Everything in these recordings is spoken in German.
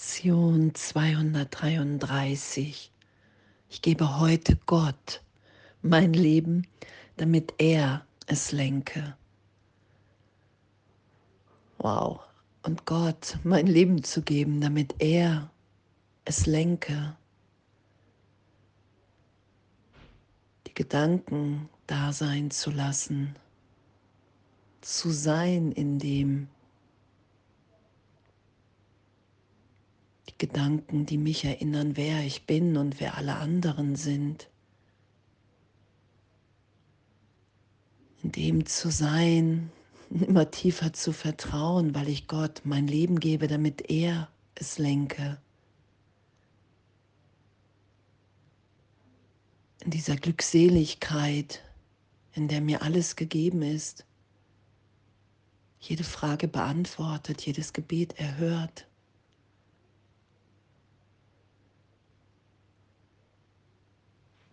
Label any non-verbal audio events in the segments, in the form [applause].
Lektion 233. Ich gebe heute Gott mein Leben, damit er es lenke. Wow. Und Gott mein Leben zu geben, damit er es lenke. Die Gedanken da sein zu lassen, zu sein in dem, Gedanken, die mich erinnern, wer ich bin und wer alle anderen sind. In dem zu sein, [laughs] immer tiefer zu vertrauen, weil ich Gott mein Leben gebe, damit er es lenke. In dieser Glückseligkeit, in der mir alles gegeben ist, jede Frage beantwortet, jedes Gebet erhört.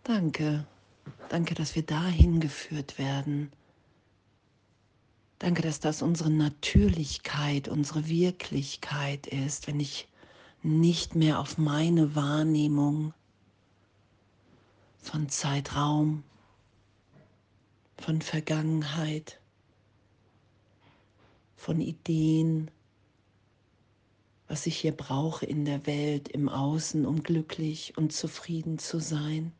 Danke. Danke, dass wir dahin geführt werden. Danke, dass das unsere Natürlichkeit, unsere Wirklichkeit ist, wenn ich nicht mehr auf meine Wahrnehmung von Zeitraum, von Vergangenheit, von Ideen, was ich hier brauche in der Welt, im Außen, um glücklich und zufrieden zu sein.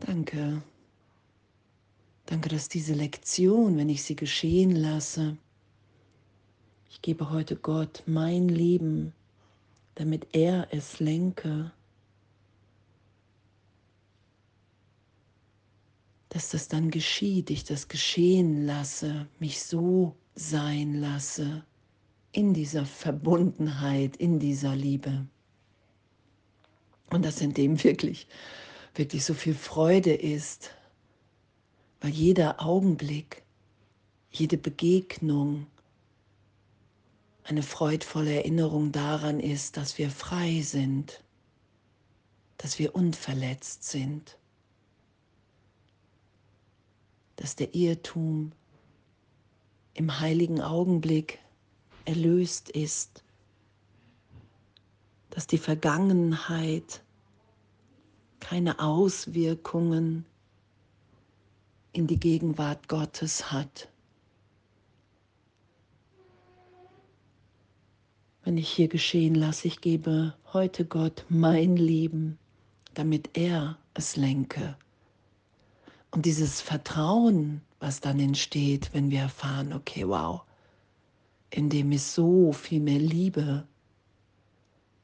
Danke. Danke, dass diese Lektion, wenn ich sie geschehen lasse, ich gebe heute Gott mein Leben, damit er es lenke, dass das dann geschieht, ich das geschehen lasse, mich so sein lasse, in dieser Verbundenheit, in dieser Liebe. Und das in dem wirklich wirklich so viel Freude ist, weil jeder Augenblick, jede Begegnung eine freudvolle Erinnerung daran ist, dass wir frei sind, dass wir unverletzt sind, dass der Irrtum im heiligen Augenblick erlöst ist, dass die Vergangenheit keine Auswirkungen in die Gegenwart Gottes hat. Wenn ich hier geschehen lasse, ich gebe heute Gott mein Leben, damit er es lenke. Und dieses Vertrauen, was dann entsteht, wenn wir erfahren, okay, wow, in dem ist so viel mehr Liebe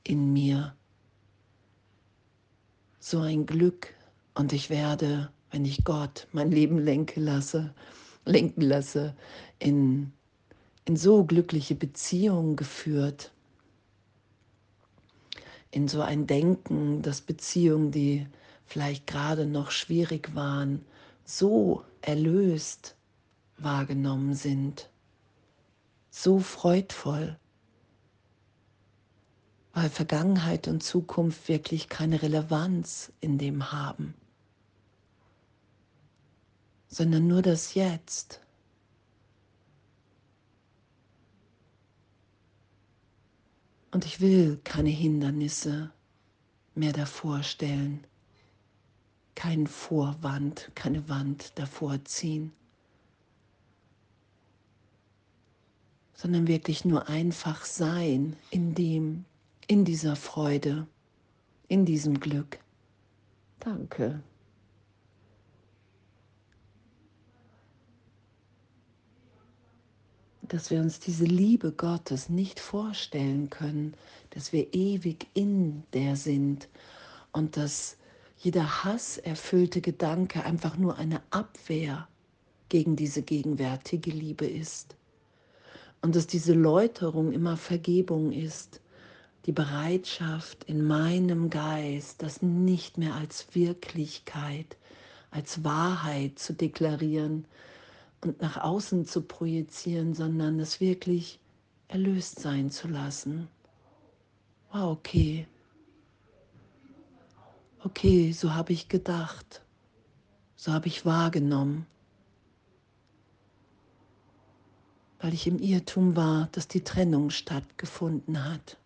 in mir, so ein Glück. Und ich werde, wenn ich Gott mein Leben lenken lasse, lenken lasse, in, in so glückliche Beziehungen geführt, in so ein Denken, dass Beziehungen, die vielleicht gerade noch schwierig waren, so erlöst wahrgenommen sind, so freudvoll weil Vergangenheit und Zukunft wirklich keine Relevanz in dem haben, sondern nur das Jetzt. Und ich will keine Hindernisse mehr davor stellen, keinen Vorwand, keine Wand davor ziehen, sondern wirklich nur einfach sein in dem, in dieser Freude, in diesem Glück. Danke. Dass wir uns diese Liebe Gottes nicht vorstellen können, dass wir ewig in der sind und dass jeder hasserfüllte Gedanke einfach nur eine Abwehr gegen diese gegenwärtige Liebe ist und dass diese Läuterung immer Vergebung ist die Bereitschaft in meinem Geist, das nicht mehr als Wirklichkeit, als Wahrheit zu deklarieren und nach außen zu projizieren, sondern es wirklich erlöst sein zu lassen. Wow, okay. Okay, so habe ich gedacht, so habe ich wahrgenommen. weil ich im Irrtum war, dass die Trennung stattgefunden hat.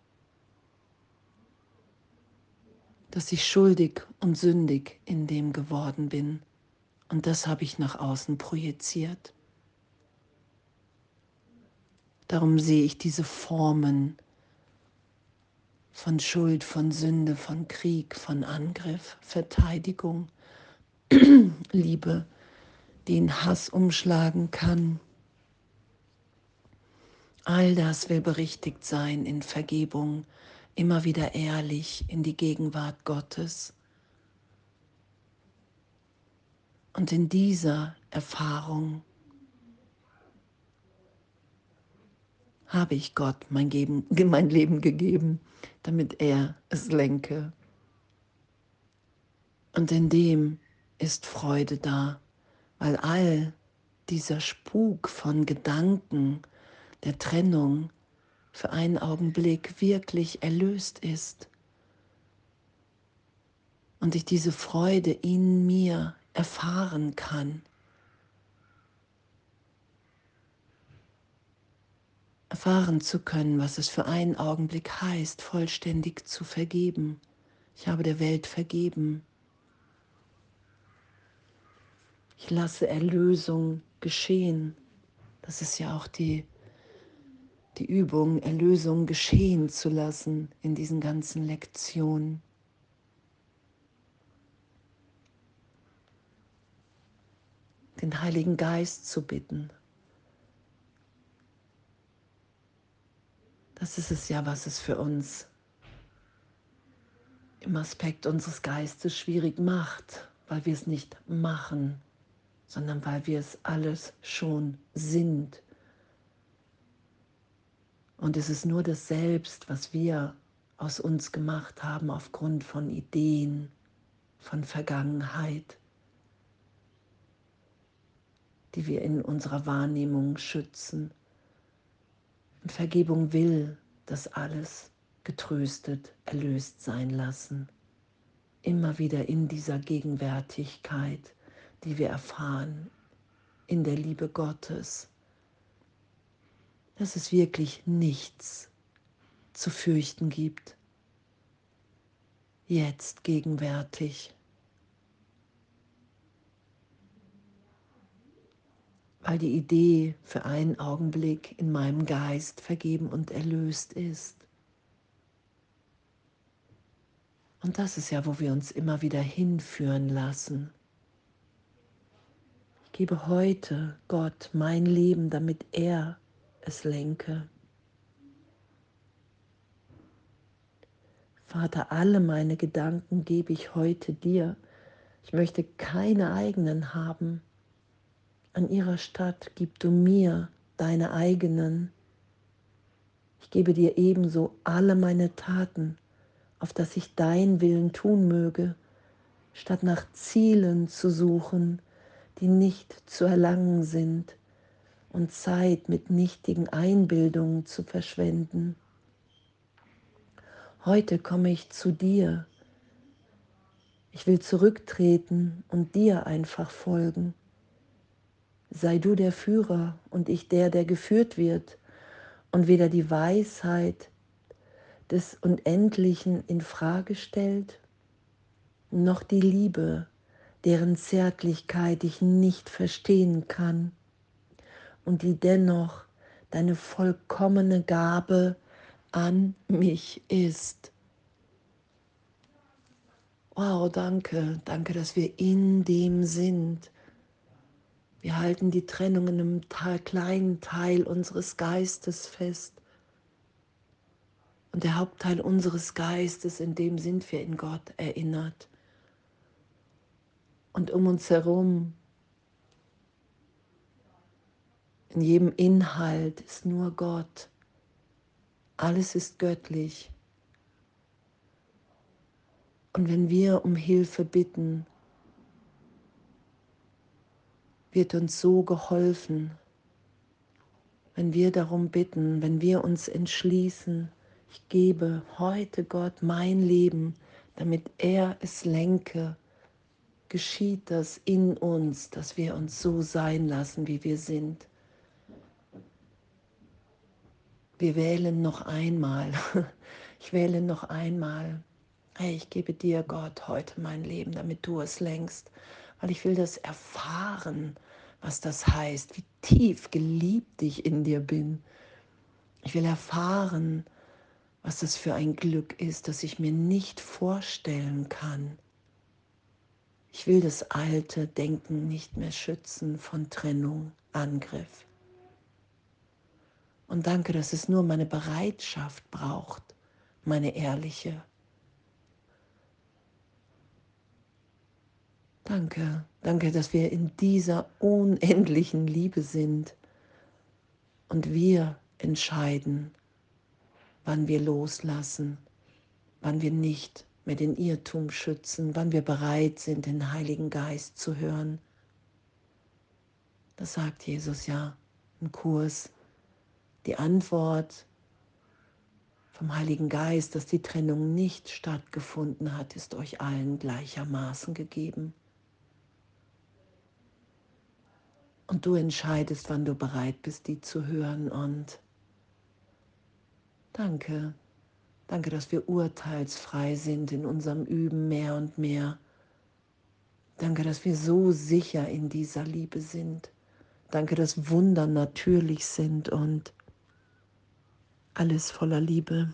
Dass ich schuldig und sündig in dem geworden bin. Und das habe ich nach außen projiziert. Darum sehe ich diese Formen von Schuld, von Sünde, von Krieg, von Angriff, Verteidigung, [clears throat] Liebe, die in Hass umschlagen kann. All das will berichtigt sein in Vergebung, immer wieder ehrlich in die Gegenwart Gottes. Und in dieser Erfahrung habe ich Gott mein, Geben, [laughs] mein Leben gegeben, damit er es lenke. Und in dem ist Freude da, weil all dieser Spuk von Gedanken der Trennung für einen Augenblick wirklich erlöst ist und ich diese Freude in mir erfahren kann. erfahren zu können, was es für einen Augenblick heißt, vollständig zu vergeben. Ich habe der Welt vergeben. Ich lasse Erlösung geschehen. Das ist ja auch die, die Übung, Erlösung geschehen zu lassen in diesen ganzen Lektionen. Den Heiligen Geist zu bitten, Das ist es ja, was es für uns im Aspekt unseres Geistes schwierig macht, weil wir es nicht machen, sondern weil wir es alles schon sind. Und es ist nur das Selbst, was wir aus uns gemacht haben aufgrund von Ideen, von Vergangenheit, die wir in unserer Wahrnehmung schützen. Und Vergebung will das alles getröstet, erlöst sein lassen. Immer wieder in dieser Gegenwärtigkeit, die wir erfahren, in der Liebe Gottes, dass es wirklich nichts zu fürchten gibt. Jetzt gegenwärtig. weil die Idee für einen Augenblick in meinem Geist vergeben und erlöst ist. Und das ist ja, wo wir uns immer wieder hinführen lassen. Ich gebe heute Gott mein Leben, damit er es lenke. Vater, alle meine Gedanken gebe ich heute dir. Ich möchte keine eigenen haben an ihrer Stadt gib du mir deine eigenen. Ich gebe dir ebenso alle meine Taten, auf dass ich dein Willen tun möge, statt nach Zielen zu suchen, die nicht zu erlangen sind und Zeit mit nichtigen Einbildungen zu verschwenden. Heute komme ich zu dir. Ich will zurücktreten und dir einfach folgen. Sei du der Führer und ich der, der geführt wird und weder die Weisheit des Unendlichen in Frage stellt, noch die Liebe, deren Zärtlichkeit ich nicht verstehen kann und die dennoch deine vollkommene Gabe an mich ist. Wow, danke, danke, dass wir in dem sind wir halten die Trennung in einem Teil, kleinen Teil unseres Geistes fest. Und der Hauptteil unseres Geistes, in dem sind wir in Gott erinnert. Und um uns herum, in jedem Inhalt ist nur Gott. Alles ist göttlich. Und wenn wir um Hilfe bitten, wird uns so geholfen, wenn wir darum bitten, wenn wir uns entschließen, ich gebe heute Gott mein Leben, damit er es lenke, geschieht das in uns, dass wir uns so sein lassen, wie wir sind. Wir wählen noch einmal. [laughs] Ich wähle noch einmal. Hey, ich gebe dir, Gott, heute mein Leben, damit du es lenkst, weil ich will das erfahren, was das heißt, wie tief geliebt ich in dir bin. Ich will erfahren, was das für ein Glück ist, das ich mir nicht vorstellen kann. Ich will das alte Denken nicht mehr schützen von Trennung, Angriff. Und danke, dass es nur meine Bereitschaft braucht, meine ehrliche. Danke, danke, dass wir in dieser unendlichen Liebe sind und wir entscheiden, wann wir loslassen, wann wir nicht mehr den Irrtum schützen, wann wir bereit sind, den Heiligen Geist zu hören. Das sagt Jesus ja im Kurs. Die Antwort vom Heiligen Geist, dass die Trennung nicht stattgefunden hat, ist euch allen gleichermaßen gegeben. Und du entscheidest, wann du bereit bist, die zu hören. Und danke, danke, dass wir urteilsfrei sind in unserem Üben mehr und mehr. Danke, dass wir so sicher in dieser Liebe sind. Danke, dass Wunder natürlich sind und alles voller Liebe.